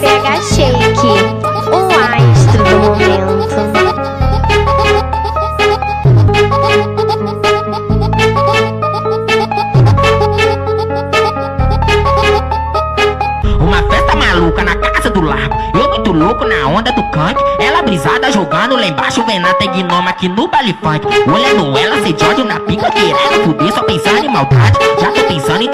BH Shake, o astro do momento. Uma festa maluca na casa do lago. Eu muito louco na onda do canque. Ela brisada jogando lá embaixo, venata e gnoma aqui no balifante. Olhando ela, se de ódio na pica, querendo fuder, só pensando em maldade. Já tô pensando em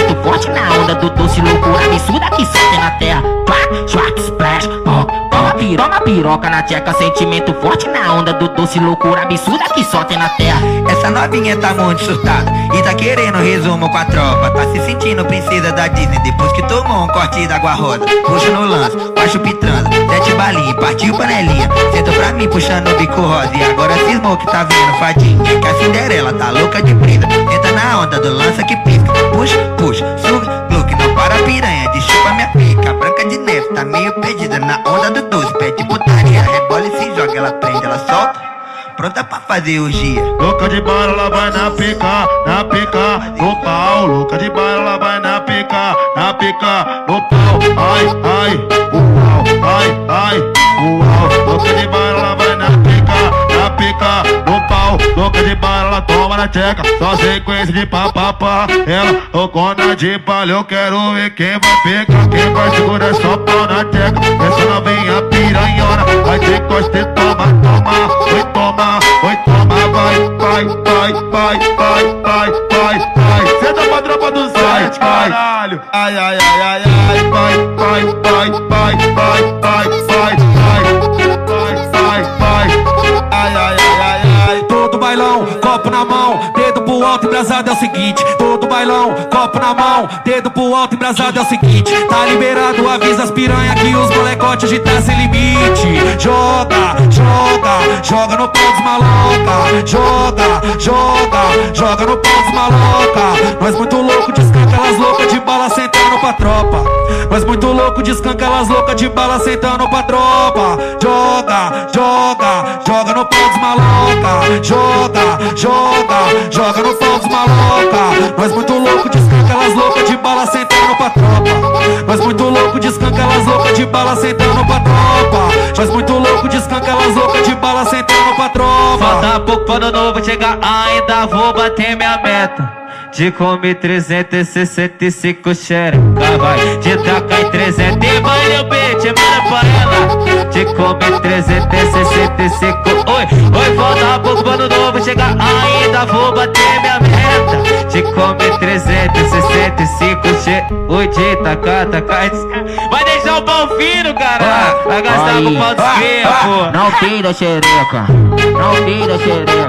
sentimento forte na onda do doce, loucura absurda que solta na terra. Pá, swag, splash, ó. Toma piroca, piroca na tcheca, sentimento forte na onda do doce, loucura absurda que solta na terra. Essa novinha tá muito surtada e tá querendo resumo com a tropa. Tá se sentindo princesa da Disney depois que tomou um corte da água rosa. Puxa no lance, baixa o pitranda, sete balinha, partiu panelinha. Senta pra mim puxando o bico rosa e agora cismou que tá vendo fadinha. Que a Cinderela tá louca de brisa. Entra na onda do lança que na onda do doce. Pede putaria, rebola e se joga, ela prende, ela solta. Pronta pra fazer o dia. Louca de bala, ela vai na pica, na pica, no pau. Louca de bala, ela vai na boca de bala, ela toma na tcheca. Só sequência de papapá. Ela, ô conta de palha, eu quero ver quem vai pegar. Quem vai segurar só pau na tcheca. Essa não vem a piranhona. Vai ter costa e toma, toma. Vai tomar, vai tomar. Vai, vai, vai, vai, vai, vai, vai, vai. Cê tá pra tropa do site, caralho. Ai, ai, ai, ai, ai. Vai, vai, vai, vai, vai, vai. Pro alto, embrasado é o seguinte. Todo bailão, copo na mão, dedo pro alto, embrasado é o seguinte. Tá liberado, avisa as piranha que os molecotes de tá sem limite. Joga, joga, joga no pau dos maloca. Joga, joga, joga no pau dos maloca. Nós muito louco, descanca elas loucas de bala sentando pra tropa. Nós muito louco, descanca elas loucas de bala sentando pra tropa. Joga, joga, joga no pau dos maloca. Joga, joga, joga no pau dos maloca. Nós muito louco, descanca elas loucas de bala sentando pra tropa. Nós muito louco, descanca elas loucas de bala sentando pra tropa. Nós muito louco, descanca elas loucas de bala sentando pra tropa. Falta pouco pro ano novo chegar, ainda vou bater minha meta. De comer 365 xereca, vai De tacar em 300 e vai o beat, manda pra ela De comer 365 Oi, oi, falta pouco pro ano novo chegar, ainda vou bater minha meta. De comer 365 xereca Oi, de tacar, tacar Vai deixar o pau fino, cara. Vai gastar com o pau de pô. Não tira xereca, não tira xereca.